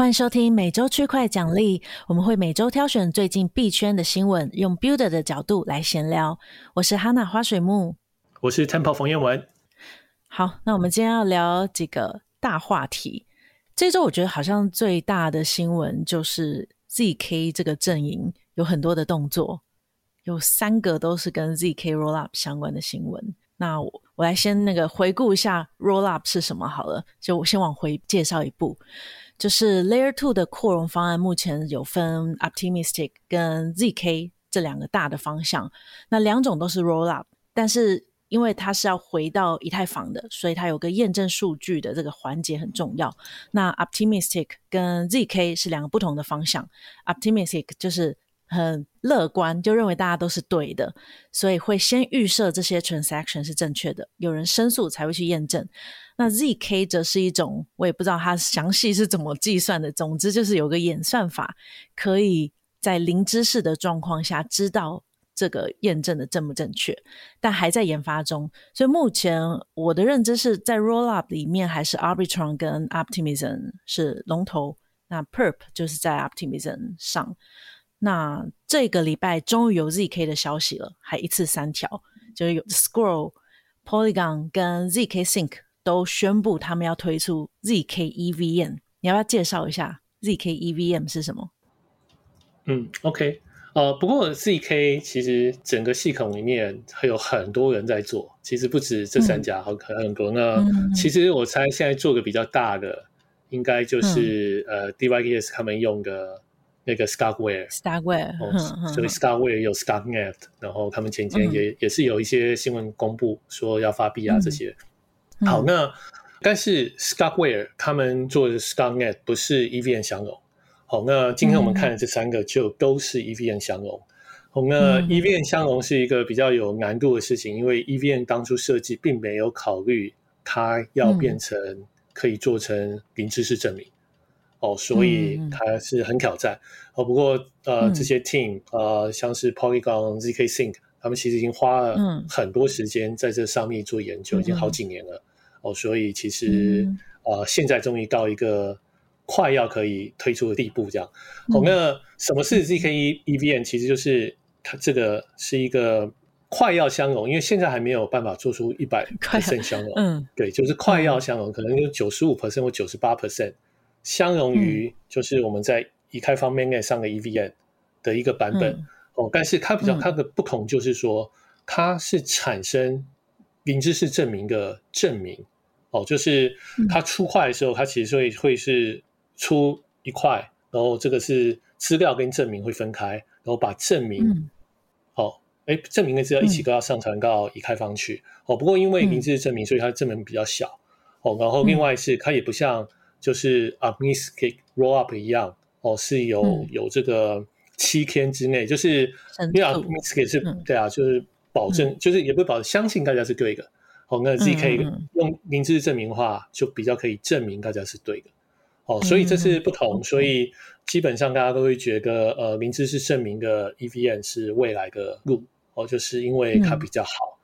欢迎收听每周区块奖励，我们会每周挑选最近币圈的新闻，用 Builder 的角度来闲聊。我是 Hana 花水木，我是 Temple 冯彦文。好，那我们今天要聊几个大话题。这周我觉得好像最大的新闻就是 ZK 这个阵营有很多的动作，有三个都是跟 ZK Rollup 相关的新闻。那我我来先那个回顾一下 Rollup 是什么好了，就我先往回介绍一步。就是 Layer Two 的扩容方案，目前有分 Optimistic 跟 ZK 这两个大的方向。那两种都是 Rollup，但是因为它是要回到以太坊的，所以它有个验证数据的这个环节很重要。那 Optimistic 跟 ZK 是两个不同的方向。Optimistic 就是很乐观，就认为大家都是对的，所以会先预设这些 transaction 是正确的，有人申诉才会去验证。那 ZK 则是一种，我也不知道它详细是怎么计算的。总之就是有个演算法，可以在零知识的状况下知道这个验证的正不正确，但还在研发中。所以目前我的认知是在 Rollup 里面，还是 Arbitrum 跟 Optimism 是龙头，那 Perp 就是在 Optimism 上。那这个礼拜终于有 ZK 的消息了，还一次三条，就是有 Scroll、Polygon 跟 ZK Sync。都宣布他们要推出 ZK EVM，你要不要介绍一下 ZK EVM 是什么？嗯，OK，呃，不过 ZK 其实整个系统里面还有很多人在做，其实不止这三家，好、嗯、很多。那、嗯、其实我猜现在做个比较大的，应该就是、嗯、呃 DYDS 他们用的那个 Starkware，Starkware，、哦、所以 Starkware 有 Starknet，然后他们前天也、嗯、也是有一些新闻公布说要发币啊这些。嗯好，那但是 Starkware 他们做的 Starknet 不是 EVM 相容。好，那今天我们看的这三个就都是 EVM 相容。好，那 EVM 相容是一个比较有难度的事情，因为 EVM 当初设计并没有考虑它要变成可以做成零知识证明。哦，所以它是很挑战。哦，不过呃，这些 team 呃，像是 Polygon、ZK Sync，他们其实已经花了很多时间在这上面做研究，已经好几年了。哦，所以其实、嗯、呃，现在终于到一个快要可以推出的地步，这样。好、嗯，那什么是 ZK EVM？其实就是它这个是一个快要相容，因为现在还没有办法做出一百 percent 相容。嗯，对，就是快要相容，嗯、可能有九十五 percent 或九十八 percent 相容于就是我们在以太坊 mainnet 上的 EVM 的一个版本。嗯、哦，但是它比较它的不同就是说，它是产生零知识证明的证明。哦，就是它出块的时候，它其实会会是出一块，然后这个是资料跟证明会分开，然后把证明，哦，哎，证明跟资料一起都要上传到以太坊去。哦，不过因为零知识证明，所以它的证明比较小。哦，然后另外是它也不像就是 Optimistic Rollup 一样，哦，是有有这个七天之内，就是因为 Optimistic 是对啊，就是保证，就是也不会保证相信大家是对的。哦，那 ZK 用零知识证明的话，就比较可以证明大家是对的。哦，所以这是不同，所以基本上大家都会觉得，呃，明知是证明的 EVM 是未来的路。哦，就是因为它比较好。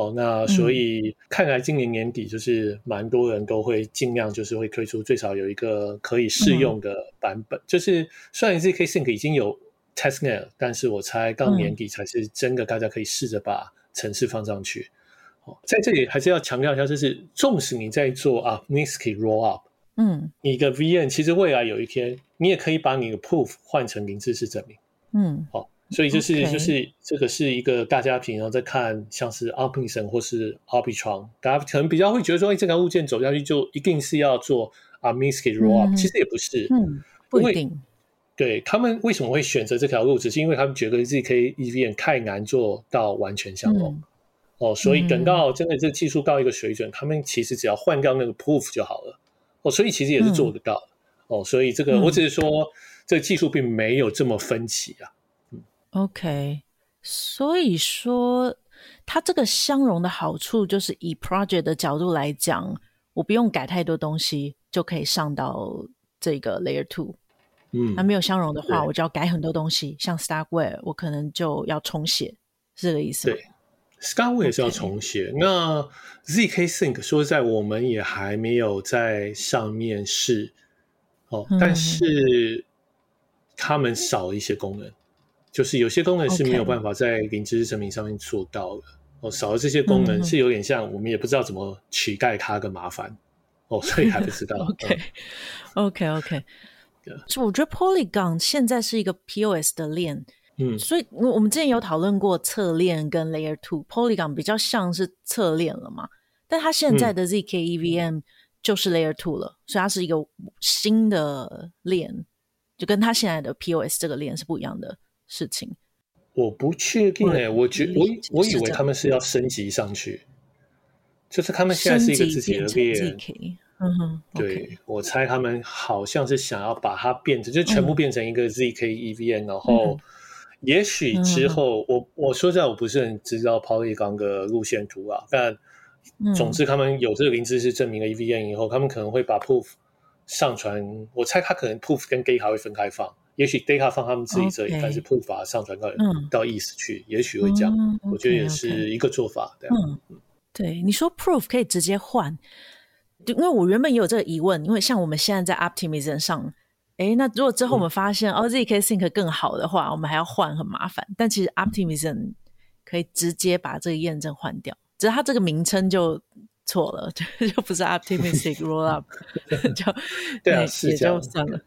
哦，那所以看来今年年底就是蛮多人都会尽量就是会推出最少有一个可以试用的版本。就是虽然 ZK Sync 已经有 Testnet，但是我猜到年底才是真的，大家可以试着把程式放上去。哦在这里还是要强调一下，就是纵使你在做啊 Optimistic Rollup，嗯，你的 VN，其实未来有一天，你也可以把你的 Proof 换成零知识证明，嗯，好，所以就是.就是这个是一个大家平常在看像是 Optimism 或是 Arbitrum，大家可能比较会觉得说，哎，这条物件走下去就一定是要做啊 Optimistic Rollup，其实也不是，嗯，不一定，对他们为什么会选择这条路，只是因为他们觉得 ZK EVM 太难做到完全相容。嗯哦，所以等到真的这技术到一个水准，嗯，他们其实只要换掉那个 proof 就好了。哦，所以其实也是做得到。嗯、哦，所以这个、嗯、我只是说，这个技术并没有这么分歧啊。嗯，OK，所以说它这个相容的好处就是以 project 的角度来讲，我不用改太多东西就可以上到这个 layer two。嗯，那没有相容的话，我就要改很多东西，像 Starkware 我可能就要重写，是这个意思吗？对。Starkware 也是要重写。那 ZK Sync 说实在，我们也还没有在上面试。哦，但是他们少一些功能，就是有些功能是没有办法在零知识证明上面做到的。哦，少了这些功能是有点像我们也不知道怎么取代它的麻烦。哦，所以还不知道。OK，OK，OK。就我觉得 Polygon 现在是一个 POS 的链，嗯，所以我们之前有讨论过侧链跟 Layer Two Polygon 比较像是侧链了嘛，但它现在的 ZK EVM 就是 Layer Two 了，嗯、所以它是一个新的链，就跟它现在的 POS 这个链是不一样的事情。我不确定诶、欸，我觉我我以为他们是要升级上去，就是他们现在是一个自己的链。嗯哼，对，okay. 我猜他们好像是想要把它变成，就全部变成一个 ZK EVM，、嗯、然后也许之后，嗯、我我说实在我不是很知道 Polygon 的路线图啊，但总之他们有这个零知识证明了 EVM 以后，他们可能会把 Proof 上传，我猜他可能 Proof 跟 gate 还会分开放，也许 Data 放他们自己这里.但是 Proof 把它上传到、嗯、到 ETH 去，也许会这样、嗯，我觉得也是一个做法，对、嗯嗯、对，你说 Proof 可以直接换。因为我原本也有这个疑问，因为像我们现在在 Optimism 上，哎，那如果之后我们发现、嗯、哦，zk Sync 更好的话，我们还要换很麻烦。但其实 Optimism 可以直接把这个验证换掉，只是它这个名称就错了，就 就不是 Optimistic Rollup，就对也就算了。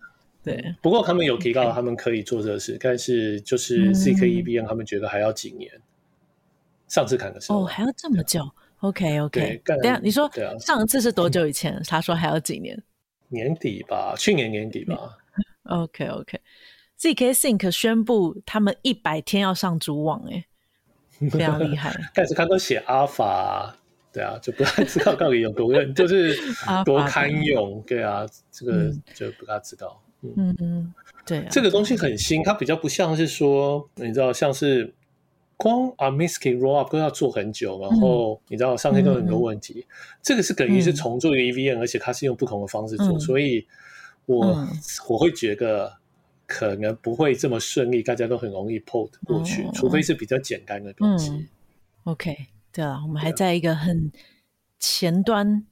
对，不过他们有提到他们可以做这个事但是就是 C K E B N 他们觉得还要几年。嗯、上次看的时候，哦，还要这么久。OK OK，等下你说上一次是多久以前？他说还要几年？年底吧，去年年底吧。OK OK。ZK Think 宣布他们一百天要上主网，哎，非常厉害。但是他都写 Alpha，对啊，就不太知道到底有多认，就是 多堪用，对啊，这个就不大知道。嗯。嗯，对啊，这个东西很新，它比较不像是说，你知道，像是。光 Optimistic Rollup 都要做很久，然后你知道上面都有很多问题。嗯、这个是等于是重做一个 EVM，、嗯、而且它是用不同的方式做，嗯、所以我、嗯、我会觉得可能不会这么顺利，大家都很容易 port 过去、哦，除非是比较简单的东西。嗯、OK，对啊，我们还在一个很前端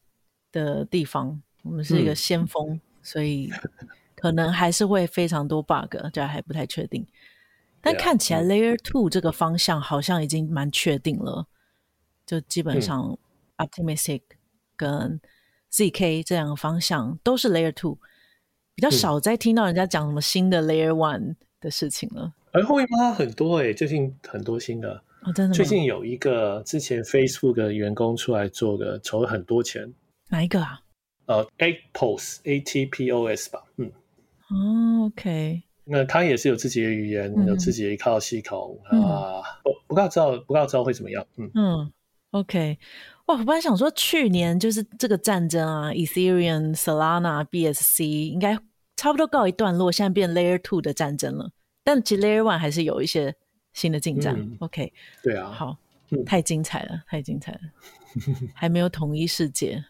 的地方，我们是一个先锋，嗯、所以可能还是会非常多 bug，这还不太确定。但看起来 Layer Two 这个方向好像已经蛮确定了，就基本上 Optimistic 跟 ZK 这两个方向都是 Layer Two，比较少再听到人家讲什么新的 Layer One 的事情了。而后面嘛很多哎、欸，最近很多新的，哦，真的？最近有一个之前 Facebook 的员工出来做的，筹了很多钱。哪一个啊？呃，Atpos A T P O S 吧，嗯。哦，OK。那他也是有自己的语言，嗯、有自己的一套系统、嗯、啊，不不知道不知道知道会怎么样。嗯嗯，OK，哇，我本来想说去年就是这个战争啊，Ethereum、Solana、BSC 应该差不多告一段落，现在变 Layer Two 的战争了。但其实 Layer One 还是有一些新的进展。嗯、OK，对啊，好，太精彩了，太精彩了，还没有统一世界。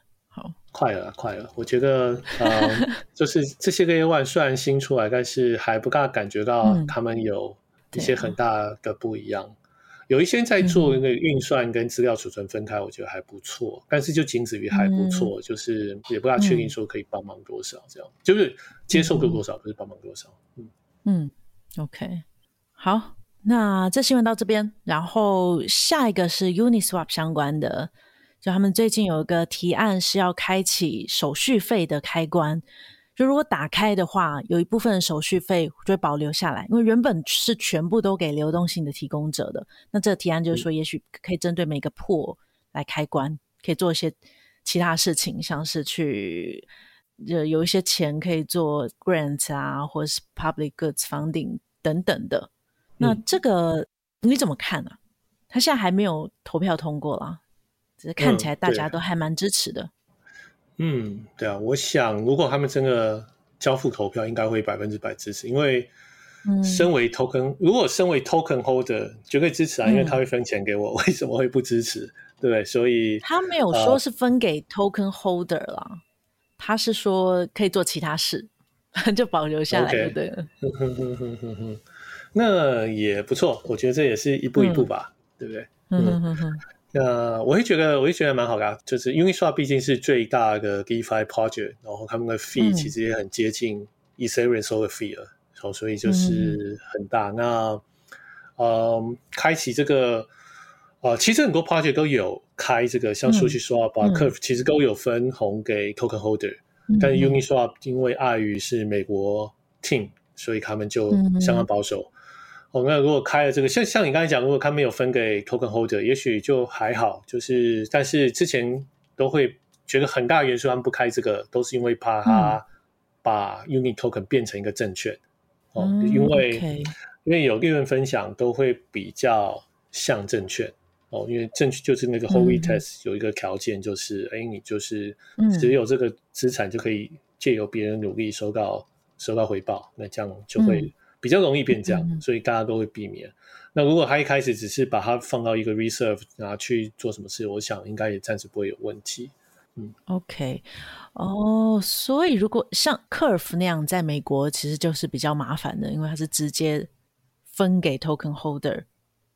好，快了，快了。我觉得，呃，就是这些个 Layer One 虽然新出来，但是还不大感觉到他们有一些很大的不一样。有一些在做那个运算跟资料储存分开，我觉得还不错、嗯。但是就仅止于还不错、嗯，就是也不大确定说可以帮忙多少，这样、嗯、就是接受度多少，不是帮忙多少。嗯嗯，OK，好，那这新闻到这边，然后下一个是 Uniswap 相关的。就他们最近有一个提案是要开启手续费的开关，就如果打开的话，有一部分的手续费就会保留下来，因为原本是全部都给流动性的提供者的。那这个提案就是说，也许可以针对每个 pool 来开关，可以做一些其他事情，像是去呃有一些钱可以做 grant 啊，或者是 public goods funding 等等的。那这个你怎么看呢？啊？他现在还没有投票通过啦。看起来大家都还蛮支持的。嗯，嗯，对啊，我想如果他们真的交付投票，应该会百分之百支持，因为身为 token，、嗯、如果身为 token holder 绝对支持啊，因为他会分钱给我，嗯、为什么会不支持？对不对？所以他没有说是分给 token holder 啦、呃，他是说可以做其他事，就保留下来就对了。那也不错，我觉得这也是一步一步吧，嗯、对不对？嗯哼哼哼。那我会觉得，我会觉得蛮好的啊，就是 Uniswap 毕竟是最大的 DeFi project，然后他们的 fee 其实也很接近 Ethereum 收的 fee 了，嗯，所以就是很大。嗯、那嗯，开启这个呃，其实很多 project 都有开这个，像 SushiSwap、嗯、Curve 其实都有分红给 token holder，嗯、但是 Uniswap 因为碍于是美国 team，所以他们就相当保守。嗯哦，那如果开了这个，像像你刚才讲，如果他没有分给 token holder，也许就还好。就是，但是之前都会觉得很大的元素他们不开这个，都是因为怕他把 Uni token 变成一个证券。哦、嗯，因为、嗯 okay、因为有利润分享都会比较像证券。哦，因为证券就是那个 Howey Test 有一个条件，就是哎、嗯，你就是只有这个资产就可以借由别人努力收到收到回报，那这样就会。嗯比较容易变这样，所以大家都会避免。嗯、那如果他一开始只是把它放到一个 reserve 拿去做什么事，我想应该也暂时不会有问题。嗯，OK，哦，所以如果像 Curve 那样，在美国其实就是比较麻烦的，因为它是直接分给 token holder，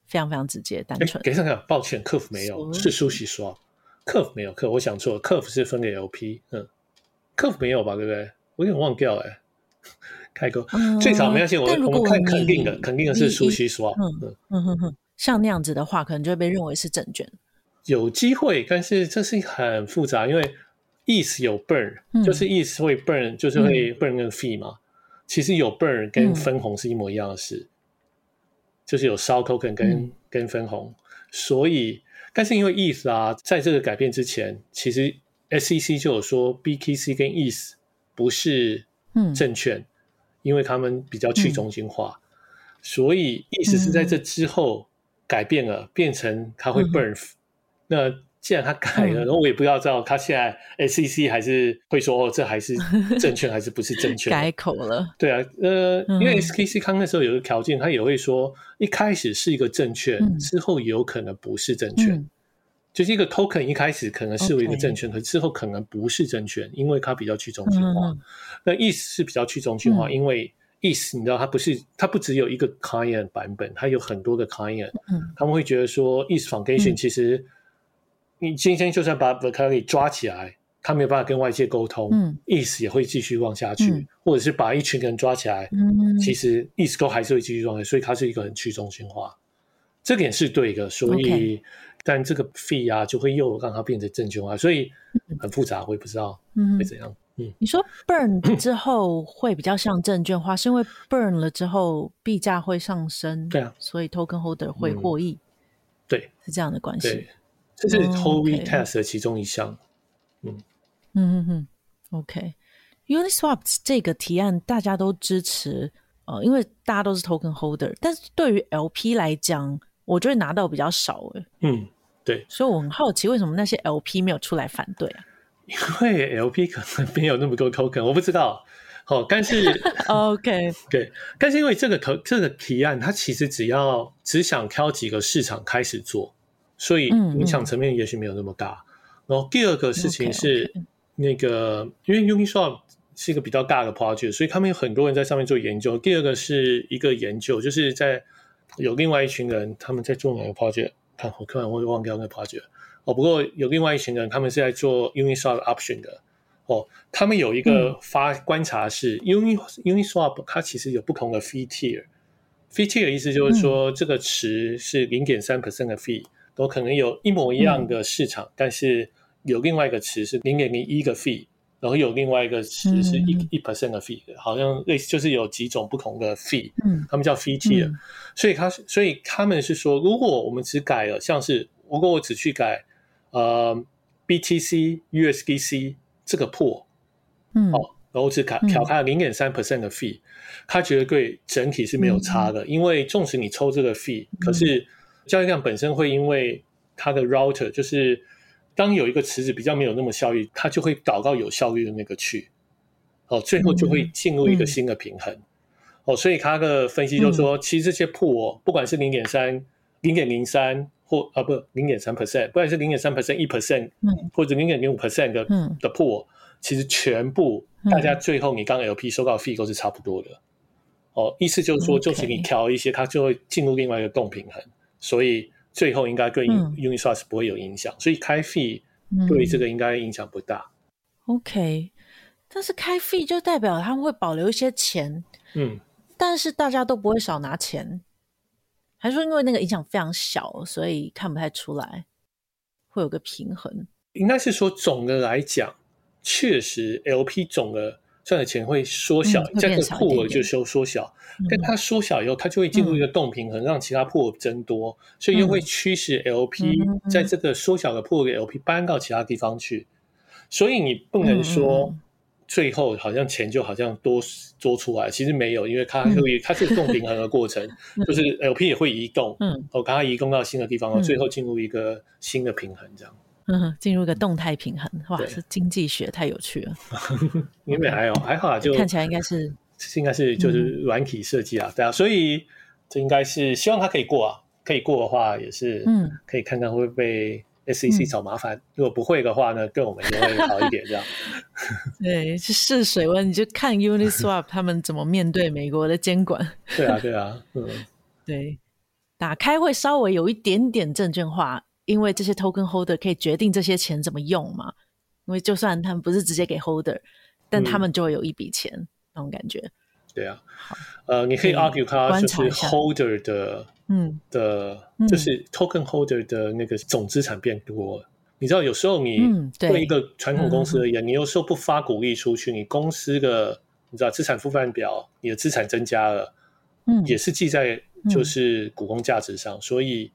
非常非常直接单纯。给上讲，抱歉，Curve 没有，是 SushiSwap，Curve 没有，Curve 我想错了，Curve 是分给 LP，嗯，Curve 没有吧？对不对？我有点忘掉哎、欸。开个、嗯、最早没关系，我我们看肯定的，肯定的是 SushiSwap。嗯嗯哼哼，像那样子的话，可能就会被认为是证券。有机会，但是这是很复杂，因为 ETH 有 burn，、嗯、就是 ETH 会 burn，就是会 burn 跟 fee 嘛。嗯、其实有 burn 跟分红是一模一样的事，嗯、就是有烧 token 跟、嗯、跟分红。所以，但是因为 ETH 啊，在这个改变之前，其实 SEC 就有说 BTC 跟 ETH 不是证券。嗯因为他们比较去中心化，嗯、所以意思是在这之后改变了，嗯、变成它会 burn、嗯。那既然它改了，嗯、然后我也不要知道它现在 SEC 还是会说哦，这还是证券还是不是证券？改口了。对啊，呃，嗯、因为 SKC 康那时候有个条件，他也会说一开始是一个证券，嗯、之后有可能不是证券。嗯、就是一个 token 一开始可能视为一个证券.可之后可能不是证券，因为它比较去中心化。嗯那 ETH 是比较去中心化，嗯、因为 ETH 你知道它不是它不只有一个 client 版本，它有很多个 client。嗯，他们会觉得说 ETH Foundation 其实你今天就算把 Vitalik 抓起来，他没有办法跟外界沟通，嗯，ETH 也会继续往下去，嗯、或者是把一群人抓起来，嗯，其实 ETH 都还是会继续往下去，所以它是一个很去中心化，这点是对的。所以，Okay. 但这个 fee 啊，就会又让它变成证券化，所以很复杂，我也不知道会怎样。嗯，你说 burn 之后会比较像证券化，嗯、是因为 burn 了之后币价会上升，对啊，所以 token holder 会获益，嗯、对，是这样的关系。对，这是 Howey Test 的其中一项。嗯嗯嗯嗯，OK，Uniswap 这个提案大家都支持，呃，因为大家都是 token holder，但是对于 LP 来讲，我觉得拿到比较少诶。嗯，对，所以我很好奇，为什么那些 LP 没有出来反对啊？因为 LP 可能没有那么多 token，我不知道。好，但是 OK，对，但是因为这个投这个提案，它其实只要只想挑几个市场开始做，所以影响层面也许没有那么大。嗯、然后第二个事情是那个，因为 Uniswap 是一个比较大的 project，所以他们有很多人在上面做研究。第二个是一个研究，就是在有另外一群人他们在做哪个 project，看我突然会忘掉那个 project。哦，不过有另外一群人，他们是在做 Uniswap option 的。哦，他们有一个发观察是、嗯、Uni Uniswap 它其实有不同的 fee tier。fee tier 的意思就是说，这个池是零点三 percent 的 fee，都可能有一模一样的市场，嗯、但是有另外一个池是零点零一个 fee，然后有另外一个是是一一 percent 的 fee，好像类似就是有几种不同的 fee，嗯，他们叫 fee tier、嗯。所以他所以他们是说，如果我们只改了，像是如果我只去改。呃，BTC、USDC 这个破，嗯，哦，然后只改调开了零点三 percent 的 fee，他觉得对整体是没有差的，因为纵使你抽这个 fee，可是交易量本身会因为它的 router，就是当有一个池子比较没有那么效率，它就会导到有效率的那个去，哦，最后就会进入一个新的平衡，哦，所以他的分析就是说，其实这些破，不管是零点三、零点零三。或啊不零点三 percent，不管是零点三 percent 一 percent，或者零点零五 percent 的、嗯、的破，其实全部大家最后你刚 LP 收到 fee 都是差不多的。哦，意思就是说，就是你调一些，它就会进入另外一个共平衡，所以最后应该对 Uniswap 是不会有影响，嗯、所以开 fee 对这个应该影响不大。嗯、OK，但是开 fee 就代表他们会保留一些钱，嗯，但是大家都不会少拿钱，还是说因为那个影响非常小，所以看不太出来会有个平衡？应该是说总的来讲，确实 LP 总的。赚的钱会缩小，嗯、这个铺额就收缩小，嗯、但它缩小以后，它就会进入一个动平衡，嗯、让其他破额增多，所以又会驱使 LP 在这个缩小的破额 LP 搬到其他地方去，所以你不能说最后好像钱就好像多多出来，其实没有，因为它会它是动平衡的过程，嗯、就是 LP 也会移动，嗯，哦，把它移动到新的地方，最后进入一个新的平衡，这样。嗯，进入一个动态平衡，哇，是经济学太有趣了。因为还有还好，就看起来应该是 应该是就是软体设计啊，对啊，所以这应该是希望它可以过啊，可以过的话也是，嗯，可以看看会不会被 SEC 找麻烦。如果不会的话呢，对我们就会好一点这样。对，去试水温，你就看 Uniswap 他们怎么面对美国的监管。对啊，对啊，嗯，对，打开会稍微有一点点证券化。因为这些 token holder 可以决定这些钱怎么用嘛？因为就算他们不是直接给 holder，但他们就会有一笔钱、嗯、那种感觉。对啊，呃，你可以 argue 它就是 holder 的，嗯的，就是 token holder 的那个总资产变多你知道，有时候你对一个传统公司而言，嗯、你有时候不发股利出去，你公司的你知道资产负债表，你的资产增加了，嗯，也是记在就是股东价值上，嗯、所以。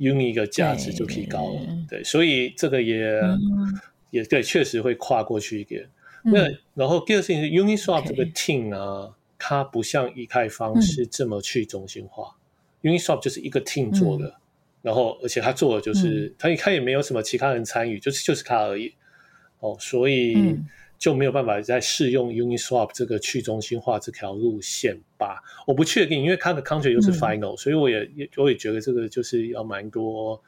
Uni 的价值就提高了，对，对，所以这个也、嗯、也对，确实会跨过去一点。嗯、那然后第二个事情是 Uniswap 这个 team 啊.它不像以太坊是这么去中心化。嗯、Uniswap 就是一个 team 做的，嗯、然后而且他做的就是他、嗯、他也没有什么其他人参与，就是就是他而已。哦，所以。嗯就没有办法再适用 Uniswap 这个去中心化这条路线吧？我不确定，因为它的 contract 又是 final，、嗯、所以我也也我也觉得这个就是要蛮多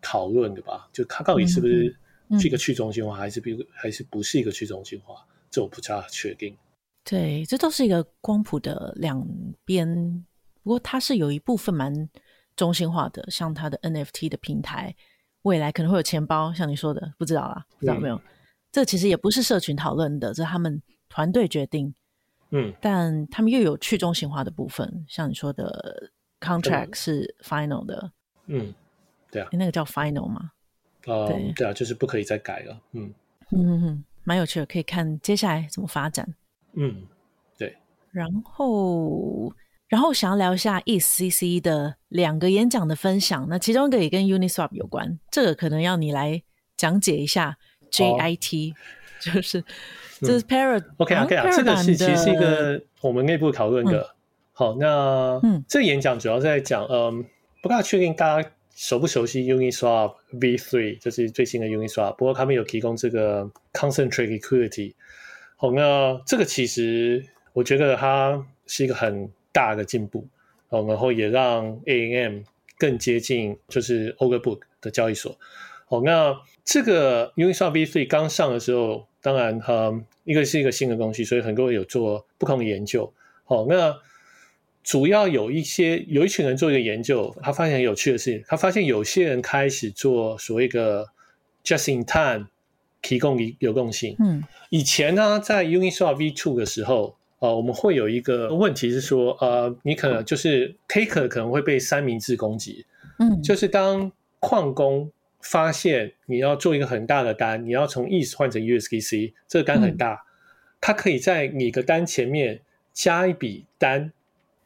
讨论的吧？就它到底是不是是一个去中心化，嗯、还是比还是不是一个去中心化？这我不太确定。对，这都是一个光谱的两边，不过它是有一部分蛮中心化的，像它的 NFT 的平台，未来可能会有钱包，像你说的，不知道啦，不知道没有。嗯这其实也不是社群讨论的，这是他们团队决定。嗯，但他们又有去中心化的部分，像你说的 contract 是 final 的。嗯，对啊，那个叫 final 吗？呃、对对啊，就是不可以再改了。嗯嗯嗯，蛮有趣的，可以看接下来怎么发展。嗯，对。然后，然后想要聊一下 ETHCC 的两个演讲的分享，那其中一个也跟 Uniswap 有关，这个可能要你来讲解一下。JIT、oh, 就是这是 Paradigm OK OK 啊，这个是其实是一个我们内部讨论的。嗯、好，那嗯，这个演讲主要在讲，嗯，不大确定大家熟不熟悉 Uniswap V3，就是最新的 Uniswap。不过他们有提供这个 Concentrate Liquidity。好，那这个其实我觉得它是一个很大的进步。哦，然后也让 AMM 更接近就是 Order Book 的交易所。好，那这个 Uniswap V3 刚上的时候，当然，嗯，一个是一个新的东西，所以很多人有做不同的研究。好，那主要有一些有一群人做一个研究，他发现很有趣的是，他发现有些人开始做所谓的 Just in Time 提供流动性。嗯，以前呢，在 Uniswap V2 的时候，呃，我们会有一个问题是说，呃，你可能就是 Taker 可能会被三明治攻击。嗯，就是当矿工。发现你要做一个很大的单，你要从 ETH 换成 USDC，这个单很大，它可以在你的单前面加一笔单，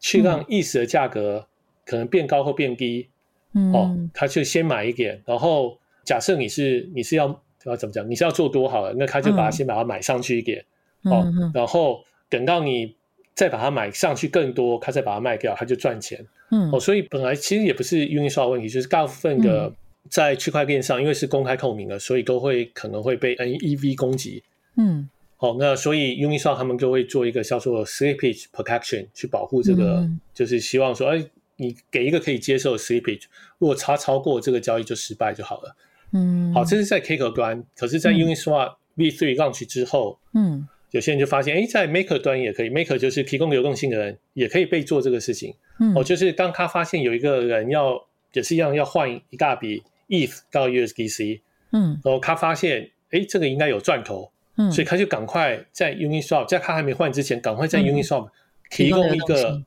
去让 ETH 的价格可能变高或变低。嗯，哦，他就先买一点，然后假设你是你是要要怎么讲，你是要做多好了，那他就把它先把它买上去一点，哦，然后等到你再把它买上去更多，他再把它卖掉，他就赚钱。嗯，哦，所以本来其实也不是 Uniswap 问题，就是大部分的。在区块链上，因为是公开透明的，所以都会可能会被 NEV 攻击。嗯，好，那所以 Uniswap 他们就会做一个叫做 Slippage Protection 去保护这个，嗯、就是希望说，哎，你给一个可以接受的 Slippage，如果差超过这个交易就失败就好了。嗯，好，这是在 Taker 端，可是，在 Uniswap V3 launch 之后，嗯，有些人就发现，哎，在 Maker 端也可以，Maker 就是提供流动性的人也可以被做这个事情。嗯，哦，就是当他发现有一个人要也是一样要换一大笔 ETH 到 USDC，嗯，然后他发现，哎，这个应该有赚头，嗯，所以他就赶快在 Uniswap，在他还没换之前，赶快在 Uniswap 提供一个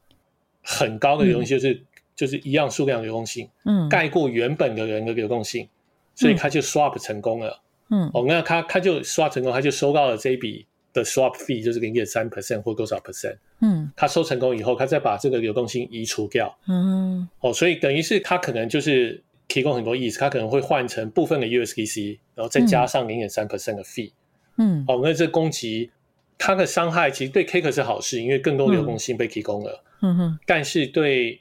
很高的流动性，就是就是一样数量流动性，嗯，盖过原本的人的流动性，所以他就 swap 成功了，嗯，哦，那他他就 swap 成功，他就收到了这一笔。的 swap fee 就是零点三 percent 或多少 percent，嗯，他收成功以后，他再把这个流动性移除掉，嗯，哦，所以等于是他可能就是提供很多意思，它可能会换成部分的 USDC，然后再加上零点三 percent 的 fee，嗯，哦，那这攻击它的伤害其实对 Cake 是好事，因为更多流动性被提供了，嗯哼，但是对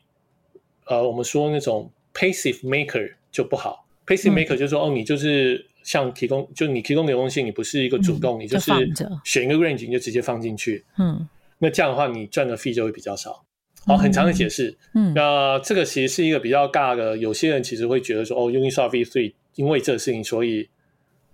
呃我们说那种 passive maker 就不好，passive maker 就是说哦你就是。像提供，就你提供流动性，你不是一个主动，嗯、你就是选一个 range，你就直接放进去。嗯，那这样的话，你赚的 fee 就会比较少。好，很长的解释。嗯，那这个其实是一个比较尬的，有些人其实会觉得说，哦，Uniswap V3 因为这个事情，所以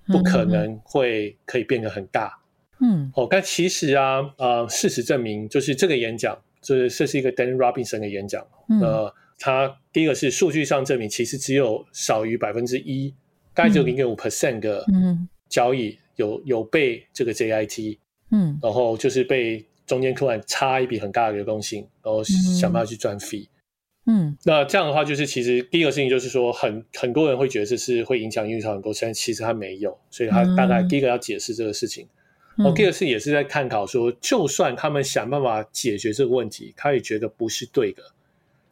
不可能会可以变得很大。嗯，哦，但其实啊，呃，事实证明，就是这个演讲，就是这是一个 Dan Robinson 的演讲。嗯，呃，他第一个是数据上证明，其实只有少于百分之一。大概只有零点五 percent 的交易有有被这个 JIT，嗯，然后就是被中间突然插一笔很大的流动性，然后想办法去赚 fee，嗯，那这样的话就是其实第一个事情就是说很很多人会觉得这是会影响运营很多，但其实它没有，所以他大概第一个要解释这个事情，然后第二次也是在探讨说，就算他们想办法解决这个问题，他也觉得不是对的，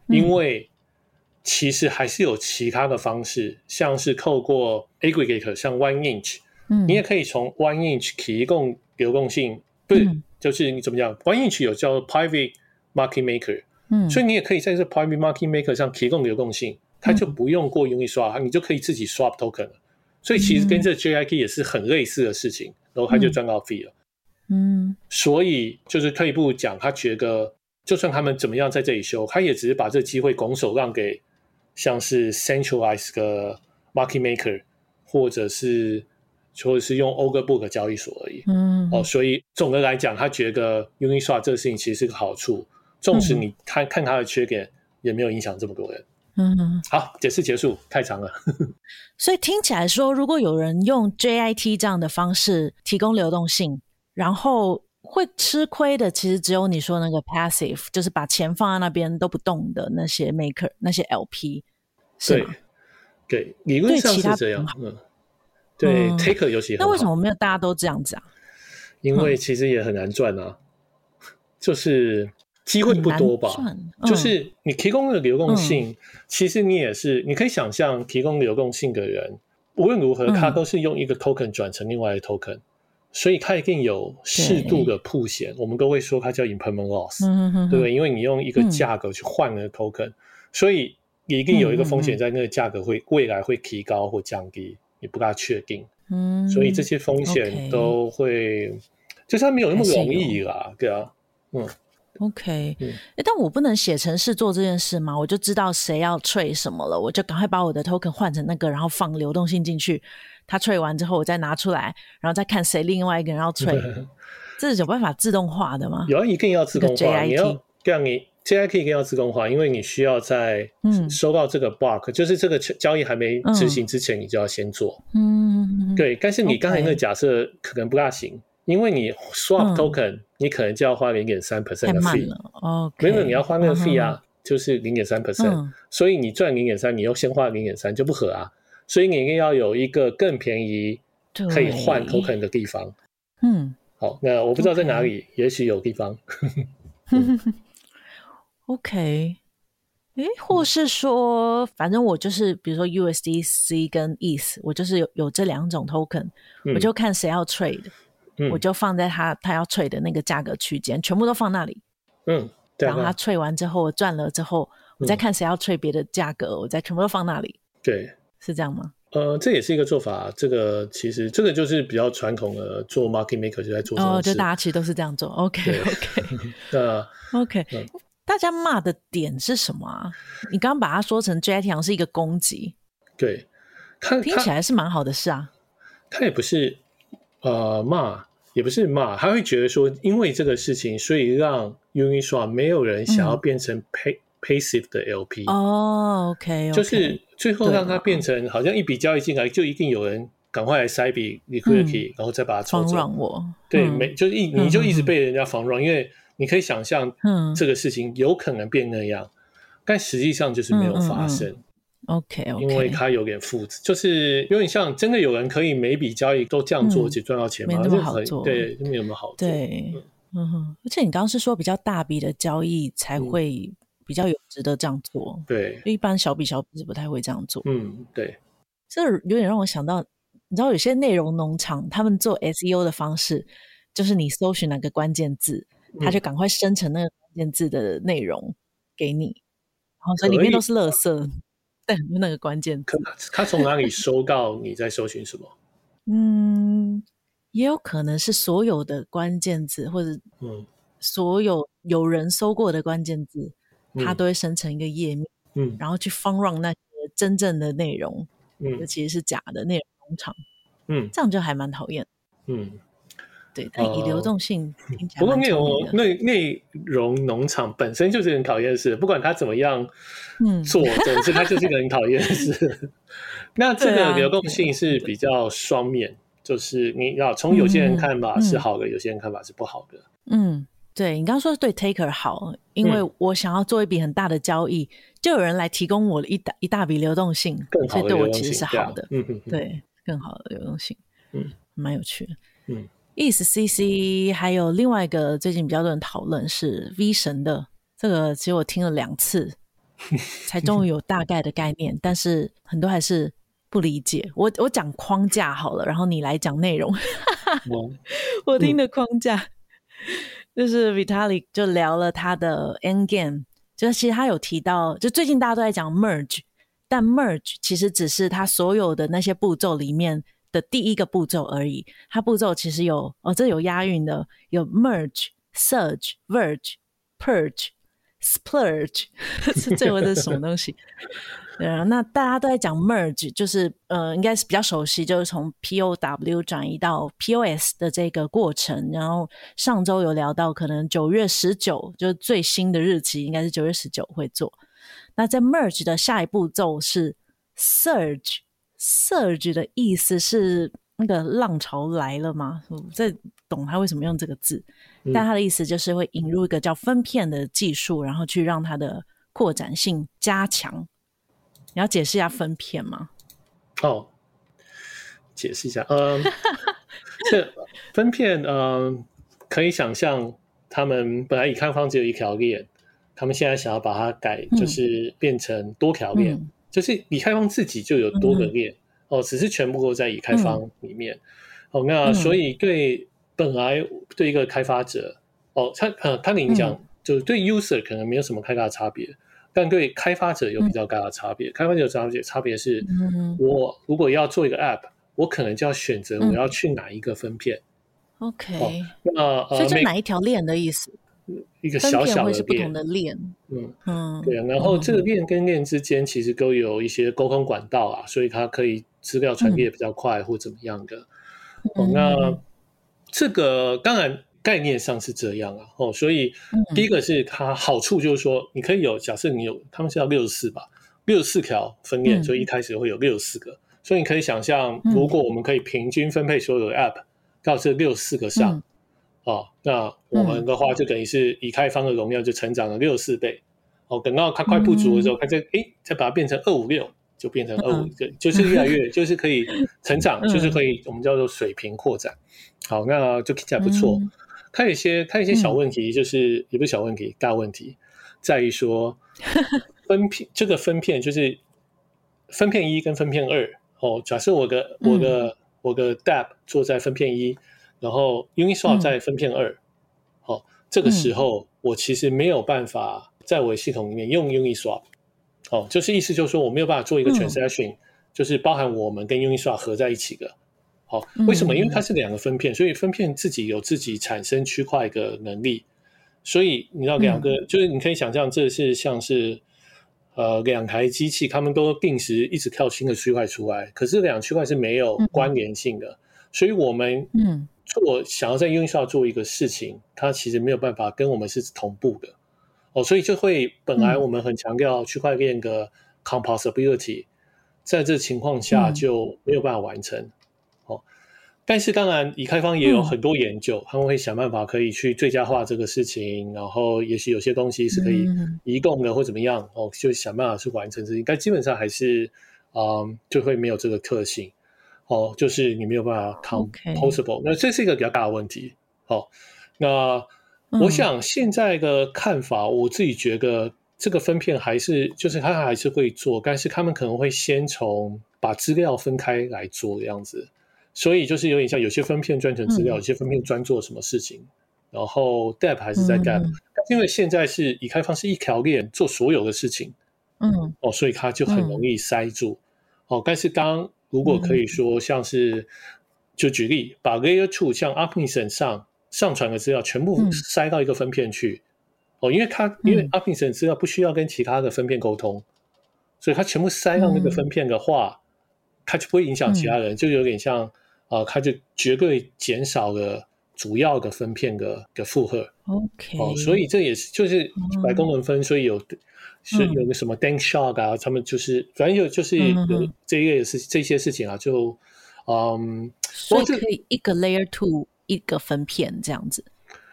因为。其实还是有其他的方式，像是透过 aggregator，像 One Inch，嗯，你也可以从 One Inch 提供流动性，不是，嗯、就是你怎么讲？One Inch 有叫 private market maker，嗯，所以你也可以在这 private market maker 上提供流动性，它就不用过 Uniswap，你就可以自己 swap token 了。所以其实跟这 JIK 也是很类似的事情，然后他就赚到 fee 了，嗯，所以就是退一步讲，他觉得就算他们怎么样在这里修，他也只是把这个机会拱手让给。像是 centralized 的 market maker，或者是或者是用 Order Book 交易所而已。嗯，哦，所以总的来讲，他觉得 Uniswap 这个事情其实是个好处，纵使你看看他的缺点，也没有影响这么多人。嗯，好，解释结束，太长了。所以听起来说，如果有人用 JIT 这样的方式提供流动性，然后会吃亏的，其实只有你说那个 passive，就是把钱放在那边都不动的那些 maker，那些 LP。对，对，理论上是这样。嗯，对，taker 尤其。那为什么没有大家都这样子啊？因为其实也很难赚啊，就是机会不多吧。就是你提供的流动性，其实你也是，你可以想象，提供流动性的人无论如何，他都是用一个 token 转成另外一个 token，所以他一定有适度的铺险。我们都会说它叫 impermanent loss，对不对？因为你用一个价格去换了 token，所以。一定有一个风险在那个价格会未来会提高或降低，你不大确定。嗯，所以这些风险都会，就是它没有那么容易啦，对啊。嗯，OK。哎，但我不能写程式做这件事吗？我就知道谁要 trade 什么了，我就赶快把我的 token 换成那个，然后放流动性进去。他 trade 完之后，我再拿出来，然后再看谁另外一个人要 trade。这是有办法自动化的吗？有，一定要自动化。你要这样你。JIT 一定要自动化，因为你需要在收到这个 block，、嗯、就是这个交易还没执行之前，你就要先做。嗯，对。但是你刚才那个假设可能不大行，嗯、因为你 swap token，、嗯、你可能就要花零点三 percent 的 fee。哦，没有，你要花那个 fee 啊，嗯、就是零点三 percent。所以你赚零点三，你又先花零点三，就不合啊。所以你一定要有一个更便宜可以换 token 的地方。嗯，好，那我不知道在哪里.也许有地方。嗯 OK，诶，或是说，反正我就是，比如说 USDC 跟 ETH，我就是有有这两种 token，、嗯、我就看谁要 trade，、嗯、我就放在他他要 trade 的那个价格区间，全部都放那里。嗯，然后他 trade 完之后，我赚了之后，我再看谁要 trade 别的价格，嗯、我再全部都放那里。对，是这样吗？呃，这也是一个做法。这个其实这个就是比较传统的做 market maker 就在做哦，就大家其实都是这样做。OK OK，那 OK。大家骂的点是什么啊？你刚刚把它说成像是一个攻击，对，听起来是蛮好的事啊。他也不是呃骂，也不是骂，他会觉得说，因为这个事情，所以让 Uniswap 没有人想要变成 pay、嗯、passive 的 LP。哦，OK，就是最后让它变成好像一笔交易进来，就一定有人赶快来塞笔 liquidity，然后再把它抽走。防我，对，没就一你就一直被人家防 run，因为你可以想象，嗯这个事情有可能变那样，但实际上就是没有发生。OK，因为它有点复杂，就是有点像真的有人可以每笔交易都这样做，且赚到钱吗？没那么好做，对，没有那么好做。对，嗯哼。而且你刚刚是说比较大笔的交易才会比较有值得这样做，对，一般小笔小笔是不太会这样做。嗯，对。这有点让我想到，你知道有些内容农场他们做 SEO 的方式，就是你搜寻哪个关键字，他就赶快生成那个关键字的内容给你，然后所以里面都是垃圾。但，那个关键字，他从哪里收到你在搜寻什么？嗯，也有可能是所有的关键字，或者嗯，所有有人搜过的关键字，嗯、它都会生成一个页面，嗯，然后去 fun run 那些真正的内容，嗯，其实是假的内容农场，嗯，这样就还蛮讨厌，嗯。对，但以流动性听起来、呃。不过内容内内容农场本身就是很讨厌的事，不管它怎么样做，嗯、总之它就是一个很讨厌的事。那这个流动性是比较双面，啊、就是你要从有些人看法是好的，嗯、有些人看法是不好的。嗯，对你刚刚说对 Taker 好，因为我想要做一笔很大的交易，嗯、就有人来提供我一大一大笔流动性，所以对我其实是好的。嗯嗯，对，更好的流动性，嗯，蛮有趣的，嗯。ETHCC 还有另外一个最近比较多人讨论是 V 神的这个，其实我听了两次，才终于有大概的概念，但是很多还是不理解。我我讲框架好了，然后你来讲内容。我听的框架、嗯、就是 Vitalik 就聊了他的 Endgame，就是其实他有提到，就最近大家都在讲 Merge，但 Merge 其实只是他所有的那些步骤里面。的第一个步骤而已，它步骤其实有哦，这有押韵的，有 merge、surge、verge、purge、splurge，是最后这是什么东西？对啊，那大家都在讲 merge，就是呃，应该是比较熟悉，就是从 POW 转移到 POS 的这个过程。然后上周有聊到，可能九月十九就是最新的日期，应该是九月十九会做。那在 merge 的下一步骤是 surge。Surge 的意思是那个浪潮来了吗？我在懂他为什么用这个字，嗯、但他的意思就是会引入一个叫分片的技术，然后去让它的扩展性加强。你要解释一下分片吗？哦，解释一下，嗯，这分片，嗯，可以想象他们本来以太坊只有一条链，他们现在想要把它改，就是变成多条链。嗯就是以太坊自己就有多个链、嗯、哦，只是全部都在以太坊里面、嗯、哦。那所以对本来对一个开发者哦，他呃他的影响就是对 user 可能没有什么太大的差别，嗯、但对开发者有比较大的差别。嗯、开发者有差别，差别是，我如果要做一个 app，我可能就要选择我要去哪一个分片。OK，、哦、那呃，所以这哪一条链的意思？一个小小的链，嗯嗯，对啊。然后这个链跟链之间其实都有一些沟通管道啊，所以它可以资料传递比较快或怎么样的。哦，那这个当然概念上是这样啊。哦，所以第一个是它好处就是说，你可以有假设你有他们是要六十四吧，六十四条分链，所以一开始会有六十四个。所以你可以想象，如果我们可以平均分配所有的 App 到这六十四个上。哦，那我们的话就等于是以太坊的容量就成长了六十四倍。哦，等到它快不足的时候，它就哎，再把它变成二五六，就变成二五，就就是越来越就是可以成长，就是可以我们叫做水平扩展。好，那就听起来不错。它有一些它有一些小问题，就是也不是小问题，大问题在于说 分片这个分片就是分片一跟分片二。哦，假设我的我的我的 dApp 做在分片一。然后 Uniswap 在分片二，好，这个时候我其实没有办法在我的系统里面用 Uniswap，哦，就是意思就是说我没有办法做一个 transaction，就是包含我们跟 Uniswap 合在一起的，好，为什么？因为它是两个分片，所以分片自己有自己产生区块的能力，所以你知道两个，就是你可以想象这是像是呃两台机器，他们都定时一直跳新的区块出来，可是两区块是没有关联性的，所以我们嗯。做想要在 Uniswap 做一个事情，它其实没有办法跟我们是同步的。哦，所以就会本来我们很强调区块链的 composability，、嗯、在这情况下就没有办法完成。嗯、哦，但是当然以太坊也有很多研究，嗯、他们会想办法可以去最佳化这个事情，然后也许有些东西是可以移动的或怎么样，嗯、哦，就想办法去完成这些，但基本上还是嗯就会没有这个特性。哦，就是你没有办法 composable，Okay. 那这是一个比较大的问题。好、哦，那我想现在的看法，嗯、我自己觉得这个分片还是，就是他还是会做，但是他们可能会先从把资料分开来做的样子，所以就是有点像有些分片专成资料，嗯、有些分片专做什么事情，然后 dApp 还是在 dApp，、嗯、因为现在是以开放是一条链做所有的事情，嗯，哦，所以它就很容易塞住。嗯、哦，但是当如果可以说，像是就举例，把 Layer Two 像 Optimism 上上传的资料全部塞到一个分片去，哦，因为它因为 Optimism 资料不需要跟其他的分片沟通，所以它全部塞到那个分片的话，它就不会影响其他人，就有点像啊，它就绝对减少了主要的分片的的负荷。OK，哦，所以这也是就是白功能分，所以有。是有个什么 Dank Shark 啊，他们就是反正有就是有这一个是这些事情啊，就嗯，所以可以一个 Layer Two 一个分片这样子，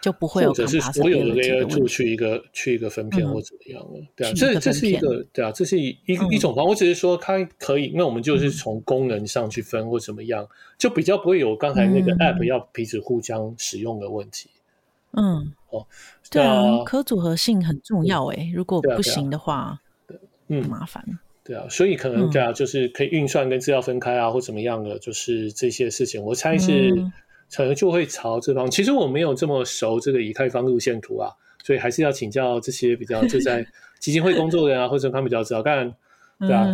就不会有或者是所有的 Layer Two 去一个去一个分片或怎么样了，对啊，这这是一个对啊，这是一一一种方。我只是说它可以，那我们就是从功能上去分或怎么样，就比较不会有刚才那个 App 要彼此互相使用的问题。嗯，哦，对啊，可组合性很重要诶，如果不行的话，嗯，麻烦。对啊，所以可能对啊，就是可以运算跟资料分开啊，或怎么样的，就是这些事情，我猜是可能就会朝这方。其实我没有这么熟这个以太坊路线图啊，所以还是要请教这些比较就在 基金会工作的人啊，或者他们比较知道。但对啊，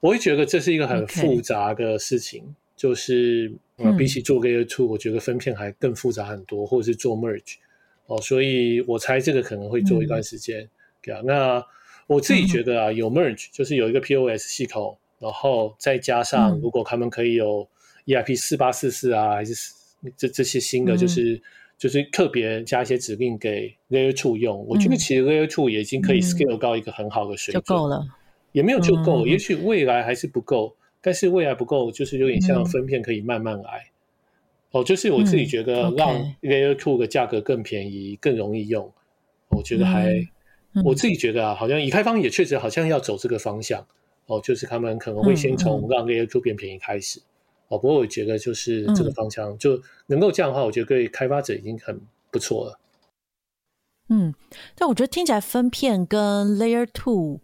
我会觉得这是一个很复杂的事情，就是比起做 Layer 2，我觉得分片还更复杂很多，或者是做 Merge。哦，所以我猜这个可能会做一段时间，对啊。那我自己觉得啊，有 merge 就是有一个 POS 系统，然后再加上如果他们可以有 EIP 四八四四啊，还是这这些新的，就是就是特别加一些指令给 Layer Two 用，我觉得其实 Layer Two 也已经可以 scale 到一个很好的水准，就够了，也没有就够，也许未来还是不够，但是未来不够，就是有点像分片可以慢慢来。哦，就是我自己觉得让 Layer Two 的价格更便宜、更容易用，我觉得还，我自己觉得啊，好像以开方也确实好像要走这个方向。哦，就是他们可能会先从让 Layer Two 变便宜开始。哦，不过我觉得就是这个方向就能够这样的话，我觉得对开发者已经很不错了。嗯，但我觉得听起来分片跟 Layer Two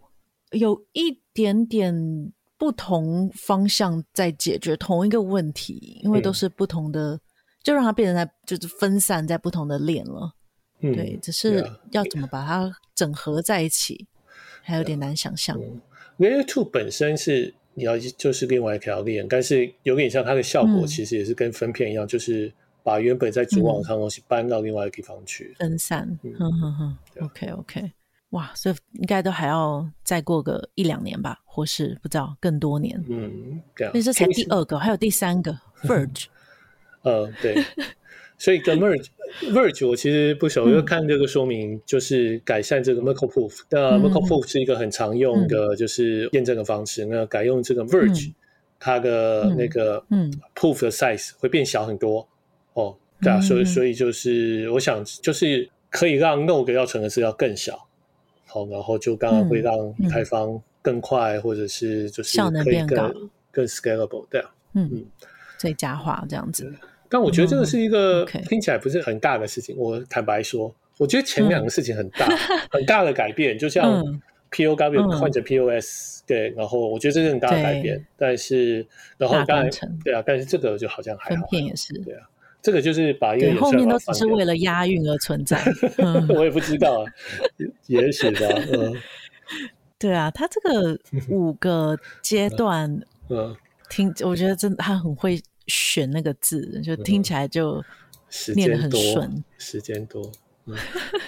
有一点点。不同方向在解决同一个问题，因为都是不同的，嗯、就让它变成在就是分散在不同的链了。嗯，对，只是要怎么把它整合在一起，嗯、还有点难想象。嗯、Layer Two 本身是你要就是另外一条链，但是有点像它的效果，其实也是跟分片一样，嗯、就是把原本在主网上的东西搬到另外一个地方去，分散。嗯。哼哼哼，OK OK。哇，所以应该都还要再过个一两年吧，或是不知道更多年。嗯，这样。所以这才第二个，还有第三个 Verge。呃，对。所以跟 Verge Verge 我其实不熟，因为看这个说明就是改善这个 Merkle Proof。那 Merkle Proof 是一个很常用的，就是验证的方式。那改用这个 Verge，它的那个嗯 Proof 的 size 会变小很多。哦，对啊，所以所以就是我想就是可以让 Node 要存的资料更小。好，然后就刚刚会让以太坊更快，或者是就是效能变更更 scalable，对啊，嗯嗯，最佳化这样子。但我觉得这个是一个听起来不是很大的事情。嗯、我坦白说，我觉得前两个事情很大，嗯、很大的改变，就像 POW 换成 POS，、嗯、对，然后我觉得这是很大的改变。但是，然后当然对啊，但是这个就好像还好，分片也是，对啊。这个就是把一个后面都只是为了押韵而存在，我也不知道，也许吧。嗯，对啊，他这个 五个阶段，嗯，听，我觉得真的他很会选那个字，就听起来就念得很顺，时间多。嗯，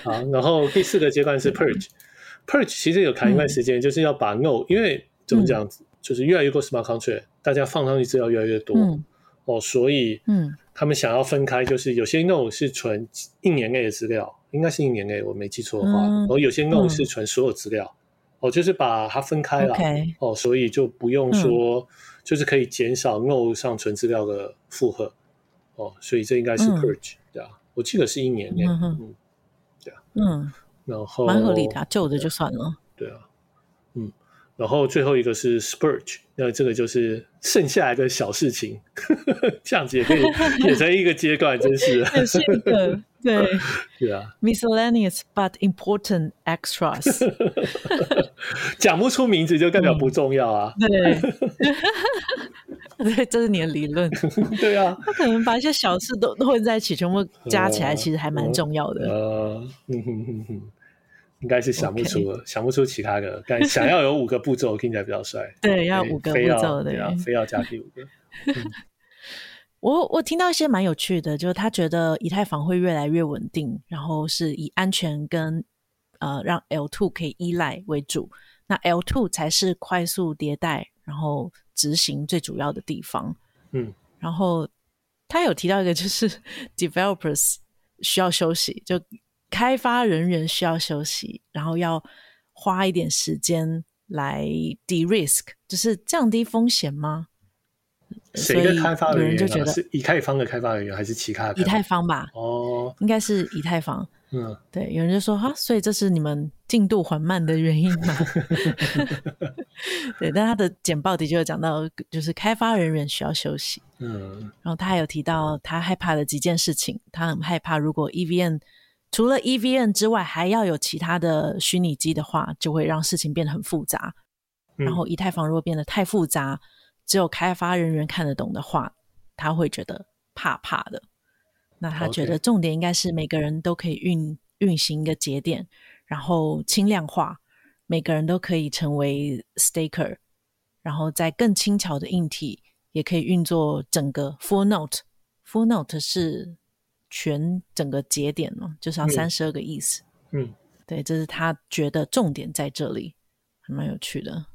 好，然后第四个阶段是 purge，purge 其实有谈一段时间，就是要把 node，因为怎么讲，就是越来越多 smart contract，大家放上去资料越来越多。哦，所以嗯，他们想要分开，就是有些 node 是存一年内的资料，应该是一年内，我没记错的话，然后有些 node 是存所有资料，哦，就是把它分开了，哦，所以就不用说，就是可以减少 node 上存资料的负荷，哦，所以这应该是 purge，对啊，我记得是一年内，嗯，对啊，嗯，然后蛮合理的，旧的就算了，对啊。嗯然后最后一个是 spurge，那这个就是剩下来的小事情，这样子也可以 写成一个阶段，真是。是的，对，对啊。Miscellaneous but important extras，讲不出名字就代表不重要啊。嗯、对，对，这是你的理论。对啊，他可能把一些小事都混在一起，全部加起来，其实还蛮重要的。呃，嗯哼哼哼。应该是想不出.想不出其他的。但想要有五个步骤，听起来比较帅。对，要五个步骤的，对，非要加第五个。嗯、我我听到一些蛮有趣的，就是他觉得以太坊会越来越稳定，然后是以安全跟呃让 L two 可以依赖为主。那 L two 才是快速迭代，然后执行最主要的地方。嗯，然后他有提到一个，就是 Developers 需要休息，就。开发人员需要休息，然后要花一点时间来 de-risk，就是降低风险吗？谁的开发人员就觉得是以太坊的开发人员还是其他的？以太坊吧。哦，应该是以太坊。嗯，对，有人就说哈，所以这是你们进度缓慢的原因吗？对，但他的简报的确有讲到，就是开发人员需要休息。嗯，然后他还有提到他害怕的几件事情，他很害怕如果 E V N。除了 E V N 之外，还要有其他的虚拟机的话，就会让事情变得很复杂。嗯、然后以太坊如果变得太复杂，只有开发人员看得懂的话，他会觉得怕怕的。那他觉得重点应该是每个人都可以运运行一个节点，然后轻量化，每个人都可以成为 staker，然后在更轻巧的硬体也可以运作整个 full note。full note 是。全整个节点嘛，就是要三十二个意思。嗯，对，这是他觉得重点在这里，还蛮有趣的。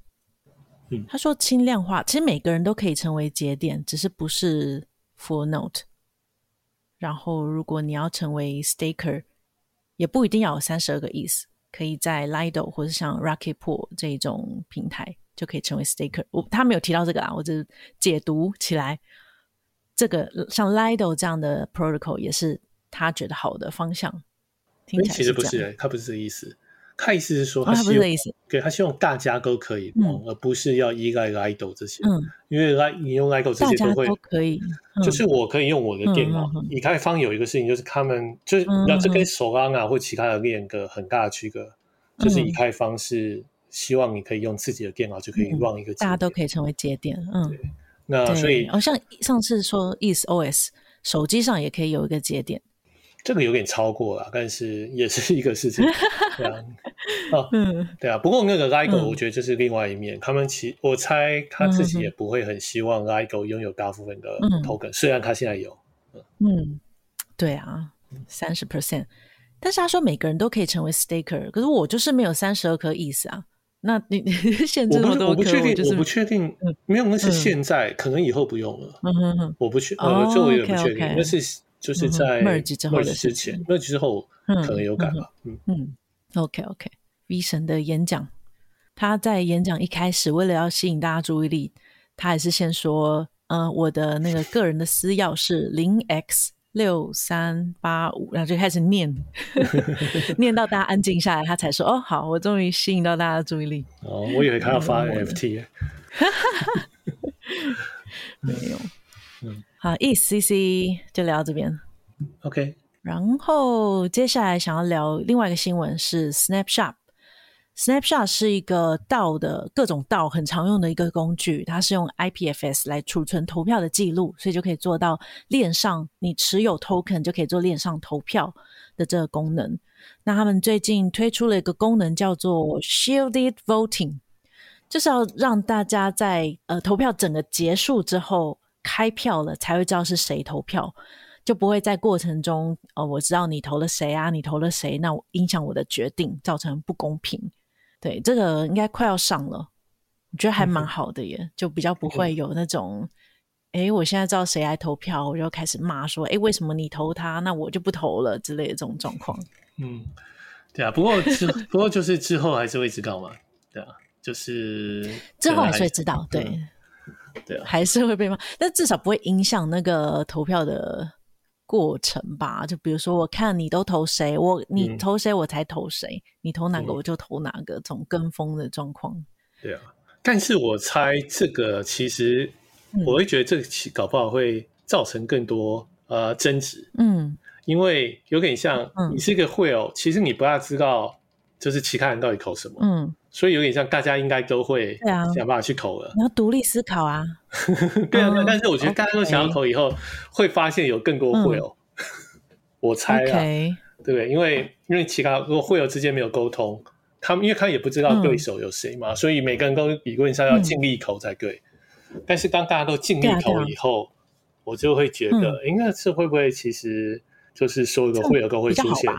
嗯，他说轻量化，其实每个人都可以成为节点，只是不是 full note。然后，如果你要成为 staker，也不一定要有三十二个意思，可以在 Lido 或者像 Rocket Pool 这一种平台就可以成为 staker。我他没有提到这个啊，我只是解读起来。这个像 Lido 这样的 protocol 也是他觉得好的方向。听起来其实不是、欸，他不是这意思。他意思是说他，哦，他不是这意思。对，他希望大家都可以而不是要依赖 Lido 这些。嗯，因为 Lido 你用 Lido 这些都会都可以。嗯、就是我可以用我的电脑。以太坊有一个事情，就是他们就是那这跟 Solana 或其他的链个很大的区隔，嗯、就是以太坊是希望你可以用自己的电脑就可以 run 一个大家都可以成为节点。嗯。对那所以，哦，像上次说 EthOS 手机上也可以有一个节点，这个有点超过了，但是也是一个事情，对啊，哦，嗯，对啊。不过那个 LIGO 我觉得这是另外一面，嗯、他们其我猜他自己也不会很希望 LIGO 拥有大部分的 token，、嗯、虽然他现在有，嗯，嗯对啊，三十 percent，但是他说每个人都可以成为 staker，可是我就是没有三十二颗意思啊。那你你 限制这么多，我不确定，我不确定，没有，那是现在，可能以后不用了。嗯哼哼，我不确，呃，这我也不确定，那是就是在 merge 之后的事情，merge 之后可能有改吧。嗯嗯，OK OK，V 神的演讲，他在演讲一开始，为了要吸引大家注意力，他还是先说，嗯，我的那个个人的私钥是零 X。六三八五，然后就开始念，念到大家安静下来，他才说：“哦，好，我终于吸引到大家的注意力。”哦，我以为他要发 NFT。没有。嗯，好，EthCC 就聊到这边。OK。然后接下来想要聊另外一个新闻是 Snapshot。Snapshot 是一个 DAO 的各种 DAO 很常用的一个工具，它是用 IPFS 来储存投票的记录，所以就可以做到链上你持有 token 就可以做链上投票的这个功能。那他们最近推出了一个功能叫做 Shielded Voting，就是要让大家在呃投票整个结束之后开票了才会知道是谁投票，就不会在过程中哦我知道你投了谁啊，你投了谁，那我影响我的决定，造成不公平。对，这个应该快要上了，我觉得还蛮好的耶，嗯、就比较不会有那种哎，我现在知道谁来投票，我就开始骂说，哎，为什么你投他，那我就不投了之类的这种状况。嗯，对啊，不过之不过就是之后还是会知道嘛，对啊，就是之后还是会知道，对，嗯、对啊，还是会被骂，但至少不会影响那个投票的过程吧？就比如说，我看你都投谁，我你投谁我才投谁，嗯、你投哪个我就投哪个，这种跟风的状况。对啊，但是我猜这个其实。我会觉得这个搞不好会造成更多呃争执，嗯，因为有点像你是一个 whale，其实你不大知道就是其他人到底投什么，嗯，所以有点像大家应该都会想办法去投了。你要独立思考啊，对啊对，但是我觉得大家都想要投以后，会发现有更多 whale，我猜啊，对不对？因为因为其他如果 whale 之间没有沟通，他们因为他也不知道对手有谁嘛，所以每个人都理论上要尽力投才对。但是当大家都尽力投以后，我就会觉得，应该是会不会其实就是所有的会有都会出现，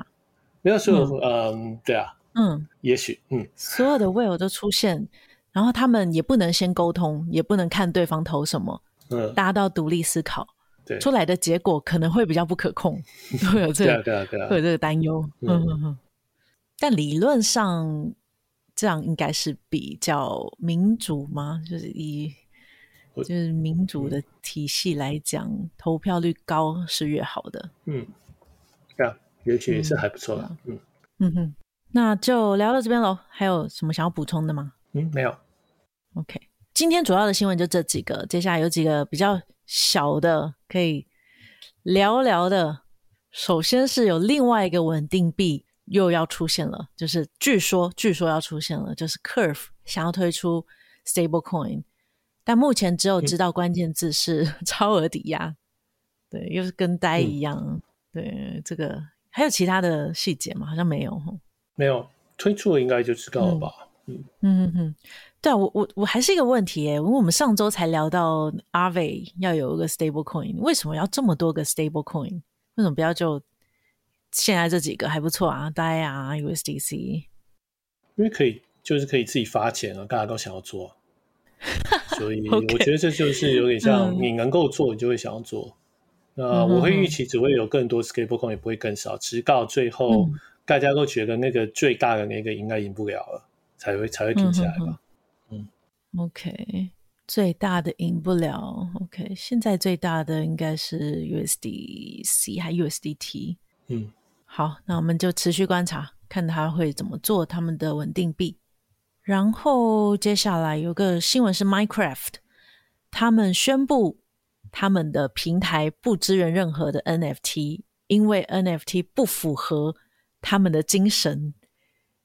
没有所有，嗯，对啊，嗯，也许，嗯，所有的 whale 都出现，然后他们也不能先沟通，也不能看对方投什么，嗯，大家都要独立思考，对，出来的结果可能会比较不可控，会有这个，对啊，对啊，会有这个担忧，嗯。嗯嗯，但理论上这样应该是比较民主吗？就是以就是民主的体系来讲，嗯、投票率高是越好的。嗯，对啊，也许是还不错的。嗯。嗯。哼，那就聊到这边喽。还有什么想要补充的吗？嗯，没有。OK，今天主要的新闻就这几个。接下来有几个比较小的可以聊聊的。首先是有另外一个稳定币又要出现了，就是据说据说要出现了，就是 Curve 想要推出 Stablecoin。但目前只有知道关键字是 超额抵押，对，又是跟呆一样，嗯、对，这个还有其他的细节吗？好像没有，没有推出了应该就知道了吧？嗯嗯嗯，对啊，我我我还是一个问题耶，因为我们上周才聊到 Aave 要有一个 stable coin，为什么要这么多个 stable coin？为什么不要就现在这几个还不错啊？，DAI 啊，USDC，因为可以就是可以自己发钱啊，大家都想要做。所以我觉得这就是有点像你能够做，你就会想要做。那我会预期只会有更多 stablecoin，也不会更少，直到最后大家都觉得那个最大的那个应该赢不了了，才会才会停下来吧。嗯，OK，最大的赢不了。OK，现在最大的应该是 USDC 还 USDT。嗯，好，那我们就持续观察，看他会怎么做他们的稳定币。然后接下来有个新闻是 Minecraft，他们宣布他们的平台不支援任何的 NFT，因为 NFT 不符合他们的精神，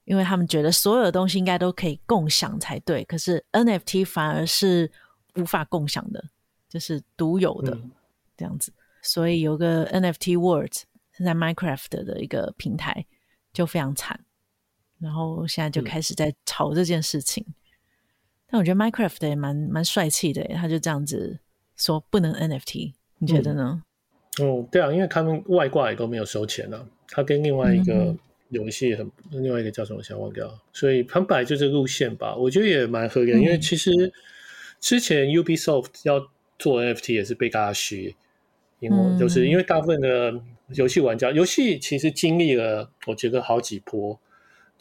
因为他们觉得所有的东西应该都可以共享才对，可是 NFT 反而是无法共享的，就是独有的这样子。所以有个 NFT World 是在 Minecraft 的一个平台就非常惨。然后现在就开始在吵这件事情，嗯、但我觉得 Minecraft 也蛮蛮帅气的，他就这样子说不能 NFT，你觉得呢？嗯、哦，对啊，因为他们外挂也都没有收钱了，他跟另外一个游戏很，嗯、另外一个叫什么，我想忘掉，所以他们本来就这个路线吧，我觉得也蛮合理的，嗯、因为其实之前 Ubisoft 要做 NFT 也是被大家嘘，因为就是因为大部分的游戏玩家，游戏其实经历了我觉得好几波。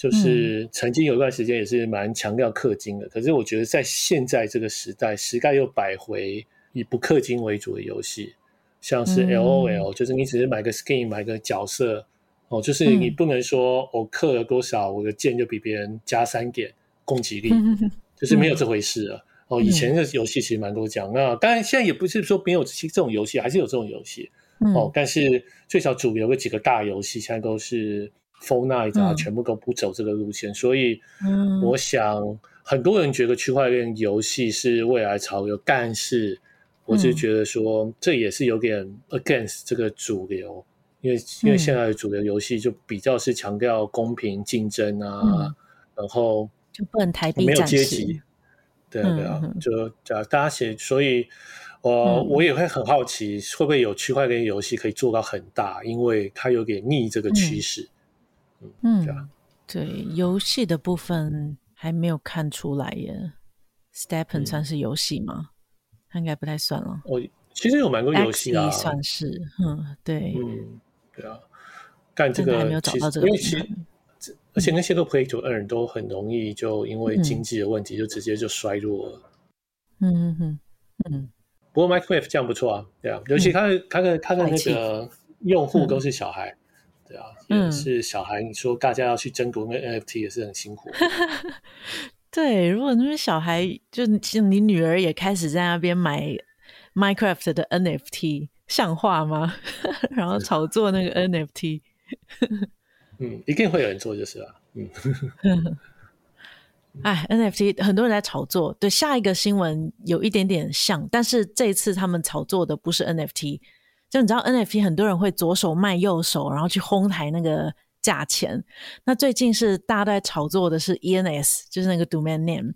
就是曾经有一段时间也是蛮强调氪金的，嗯、可是我觉得在现在这个时代，时代又摆回以不氪金为主的游戏，像是 LOL，、嗯、就是你只是买个 skin，买个角色，哦，就是你不能说我氪了多少，我的剑就比别人加三点攻击力，嗯、就是没有这回事了。嗯、哦，以前的游戏其实蛮多讲，那当然现在也不是说没有这种游戏，还是有这种游戏，嗯、哦，但是最少主流的几个大游戏现在都是。Fortnite 啊，全部都不走这个路线，嗯、所以我想很多人觉得区块链游戏是未来潮流，但是我就觉得说这也是有点 against 这个主流，因为因为现在的主流游戏就比较是强调公平竞争啊，嗯、然后就不能台币没有阶级，对啊对啊，嗯、就叫大家写，所以我、呃嗯、我也会很好奇会不会有区块链游戏可以做到很大，因为它有点逆这个趋势。嗯嗯，对，游戏的部分还没有看出来耶。Stepen 算是游戏吗？它、嗯、应该不太算了。我，其实有蛮多游戏啊，算是，嗯，对，嗯，对啊。干这个还没有找到这个，因为其实，而且那些个 Play to Earn 都很容易就因为经济的问题，就直接就衰落了。嗯嗯嗯嗯。不过 Minecraft 这样不错啊，对啊，尤其他的他的他的那个用户都是小孩，对啊，也是小孩。你说大家要去争夺那 NFT 也是很辛苦。对，如果那边小孩就像你女儿也开始在那边买 Minecraft 的 NFT，像话吗？然后炒作那个 NFT。嗯，一定会有人做，就是了。嗯，哎，NFT 很多人在炒作。对，下一个新闻有一点点像，但是这一次他们炒作的不是 NFT。就你知道，NFT 很多人会左手卖右手，然后去哄抬那个价钱。那最近是大家都在炒作的是 ENS，就是那个 domain name。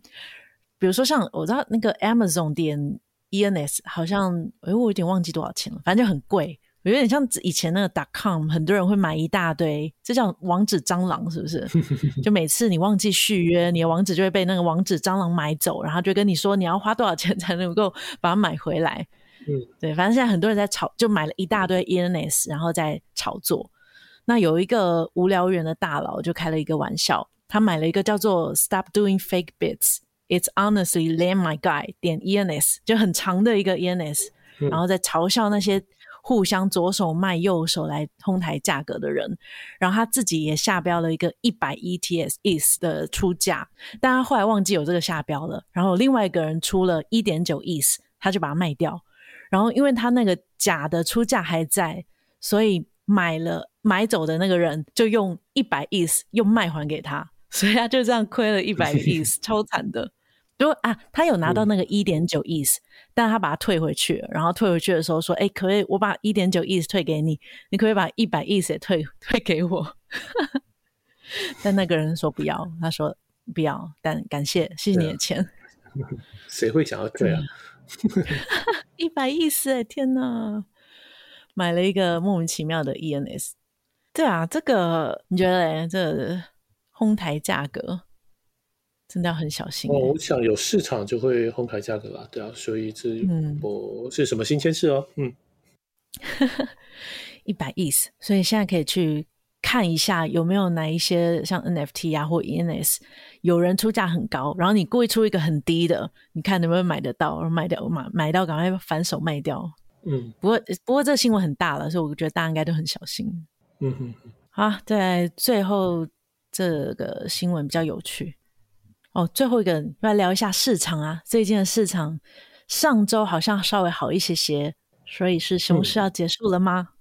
比如说像我知道那个 Amazon 点 ENS，好像哎，我有点忘记多少钱了，反正就很贵。有点像以前那个 .com，很多人会买一大堆，这叫网址蟑螂，是不是？就每次你忘记续约，你的网址就会被那个网址蟑螂买走，然后就跟你说你要花多少钱才能够把它买回来。嗯，对，反正现在很多人在炒，就买了一大堆 ENS，然后在炒作。那有一个无聊猿的大佬就开了一个玩笑，他买了一个叫做 “Stop Doing Fake Bits”，It's honestly lame my guy 点 ENS，就很长的一个 ENS，然后在嘲笑那些。互相左手卖右手来哄抬价格的人，然后他自己也下标了一个一百 ETS ETH 的出价，但他后来忘记有这个下标了。然后另外一个人出了一点九 ETH，他就把它卖掉。然后因为他那个假的出价还在，所以买了买走的那个人就用一百 ETH 又卖还给他，所以他就这样亏了一百 ETH，超惨的。如果啊，他有拿到那个一点九 ETH，但他把它退回去了。然后退回去的时候说：“哎，可以，我把一点九 ETH 退给你，你可以把一百 ETH 也退退给我。”但那个人说不要，他说不要，但感谢，谢谢你的钱。谁会想要退啊？一百 ETH 哎，天哪！买了一个莫名其妙的 ENS。对啊，这个你觉得嘞？这个、哄抬价格。真的要很小心。哦，我想有市场就会哄抬价格吧，对啊，所以这不是什么新鲜事哦。嗯，一百 ETH，所以现在可以去看一下有没有哪一些像 NFT 啊或 ENS 有人出价很高，然后你故意出一个很低的，你看能不能买得到，然后卖掉买买到赶快反手卖掉。嗯，不过不过这个新闻很大了，所以我觉得大家应该都很小心。嗯哼，好，在最后这个新闻比较有趣。哦，最后一个来聊一下市场啊。最近的市场上周好像稍微好一些些，所以是熊市要结束了吗？嗯、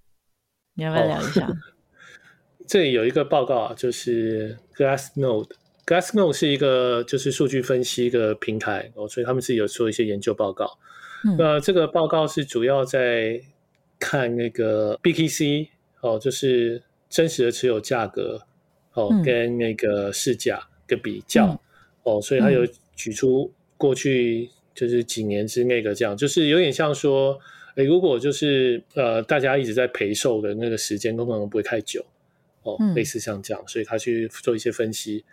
你要不要聊一下？哦、这里有一个报告啊，就是 Glassnode。Glassnode 是一个就是数据分析一个平台哦，所以他们自己有做一些研究报告。嗯、那这个报告是主要在看那个 BTC 哦，就是真实的持有价格哦，嗯、跟那个市价的比较。嗯哦，所以他有举出过去就是几年之内的这样，嗯、就是有点像说，诶，如果就是呃大家一直在陪售的那个时间，可能不会太久，哦，嗯、类似像这样，所以他去做一些分析。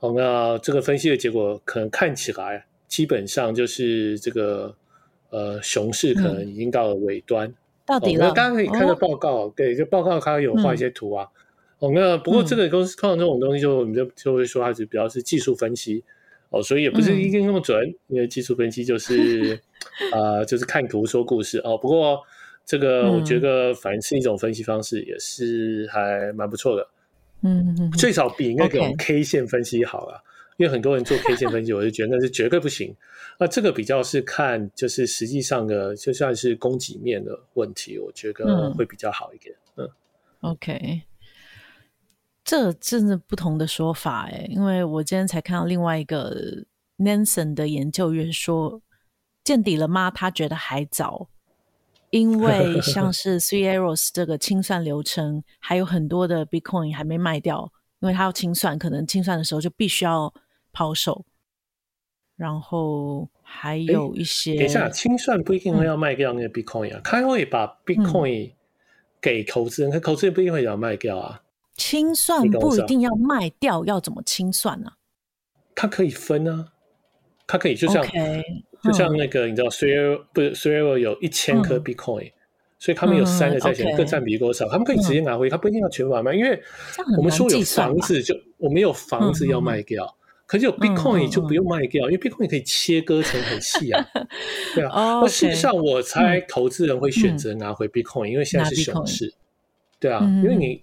哦，那这个分析的结果可能看起来，基本上就是这个呃熊市可能已经到了尾端。嗯、到底了？那大家可以看到报告，哦、对，就报告它有画一些图啊。嗯、哦，那不过这个公司看到这种东西就，就我们就就会说它是比较是技术分析。哦，所以也不是一定那么准，嗯、因为技术分析就是，呃，就是看图说故事哦。不过这个我觉得反正是一种分析方式，也是还蛮不错的。嗯嗯，最少比那种 K 线分析好了，Okay 因为很多人做 K 线分析，我就觉得那是绝对不行。那这个比较是看就是实际上的，就算是供给面的问题，我觉得会比较好一点。嗯，嗯，OK。这真的不同的说法诶，因为我今天才看到另外一个 Nansen 的研究员说，见底了吗？他觉得还早，因为像 是 Three Arrows 这个清算流程还有很多的 Bitcoin 还没卖掉，因为他要清算，可能清算的时候就必须要抛售，然后还有一些，等一下清算不一定会要卖掉那个 Bitcoin 啊，他、嗯、会把 Bitcoin 给投资人，他、嗯、投资人不一定会要卖掉啊。清算不一定要卖掉，要怎么清算呢？它可以分啊，它可以就像就像那个你知道 Three 不是 Three 有一千颗 Bitcoin，所以他们有三个债权人各占比多少，他们可以直接拿回，他不一定要全部买卖，因为我们说有房子就我们有房子要卖掉。可是有 Bitcoin 就不用卖掉，因为 Bitcoin 可以切割成很细啊，对啊。那事实上，我猜投资人会选择拿回 Bitcoin，、嗯、因为现在是熊市，对啊。嗯、因为你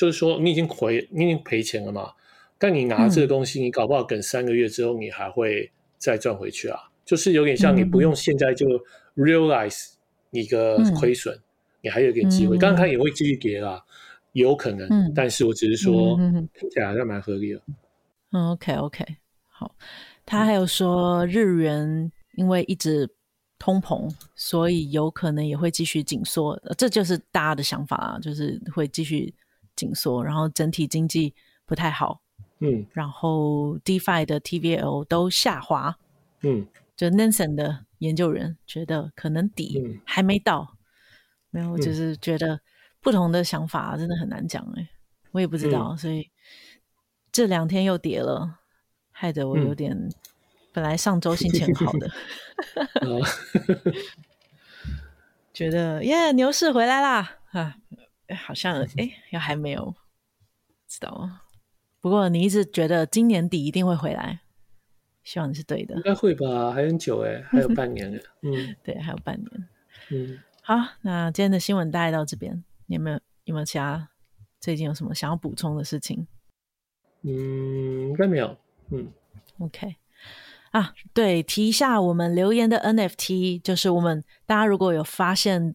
就是说你已经亏，你已经赔钱了嘛，但你拿这个东西，你搞不好等三个月之后，你还会再赚回去啊。就是有点像你不用现在就 realize 你的亏损，嗯、你还有一点机会。刚刚、嗯、也会继续跌啦，有可能，嗯、但是我只是说听起来还是蛮合理的。嗯，OK，OK，好。他还有说，日元因为一直通膨，所以有可能也会继续紧缩。这就是大家的想法啊，就是会继续紧缩，然后整体经济不太好。嗯，然后 DeFi 的 TVL 都下滑。嗯，就 Nansen 的研究人觉得可能底还没到，没有，就是觉得不同的想法真的很难讲哎，我也不知道，所以。这两天又跌了，害得我有点。嗯、本来上周心情很好的，觉得耶牛市回来啦啊！好像 哎，又还没有知道吗？不过你一直觉得今年底一定会回来，希望你是对的。应该会吧？还很久哎，还有半年哎。嗯，对，还有半年。嗯，好，那今天的新闻大概到这边。你有没有有没有其他最近有什么想要补充的事情？嗯，应该没有。嗯，OK。啊，对，提一下我们留言的 NFT，就是我们大家如果有发现，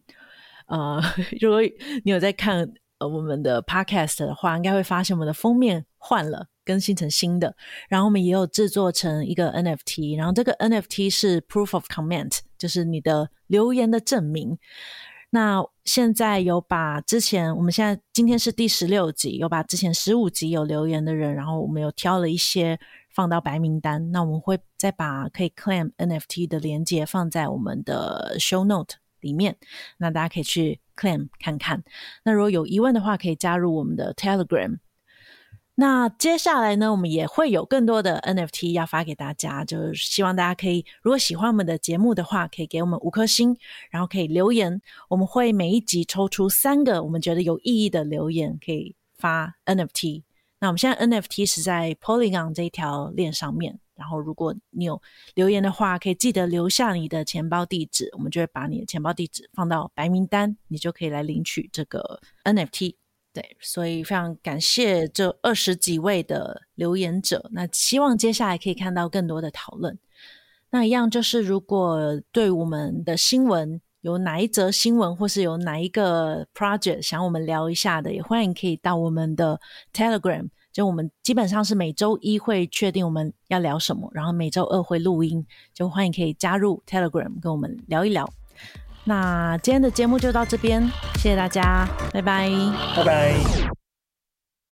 呃，如果你有在看呃我们的 Podcast 的话，应该会发现我们的封面换了，更新成新的。然后我们也有制作成一个 NFT，然后这个 NFT 是 Proof of Comment，就是你的留言的证明。那现在有把之前，我们现在今天是第十六集，有把之前十五集有留言的人，然后我们有挑了一些放到白名单。那我们会再把可以 claim NFT 的链接放在我们的 show note 里面，那大家可以去 claim 看看。那如果有疑问的话，可以加入我们的 Telegram。那接下来呢，我们也会有更多的 NFT 要发给大家，就是希望大家可以，如果喜欢我们的节目的话，可以给我们五颗星，然后可以留言，我们会每一集抽出三个我们觉得有意义的留言，可以发 NFT。那我们现在 NFT 是在 Polygon 这一条链上面，然后如果你有留言的话，可以记得留下你的钱包地址，我们就会把你的钱包地址放到白名单，你就可以来领取这个 NFT。对，所以非常感谢这二十几位的留言者。那希望接下来可以看到更多的讨论。那一样就是，如果对我们的新闻有哪一则新闻，或是有哪一个 project 想我们聊一下的，也欢迎可以到我们的 Telegram。就我们基本上是每周一会确定我们要聊什么，然后每周二会录音，就欢迎可以加入 Telegram 跟我们聊一聊。那今天的节目就到这边，谢谢大家，拜拜，拜拜。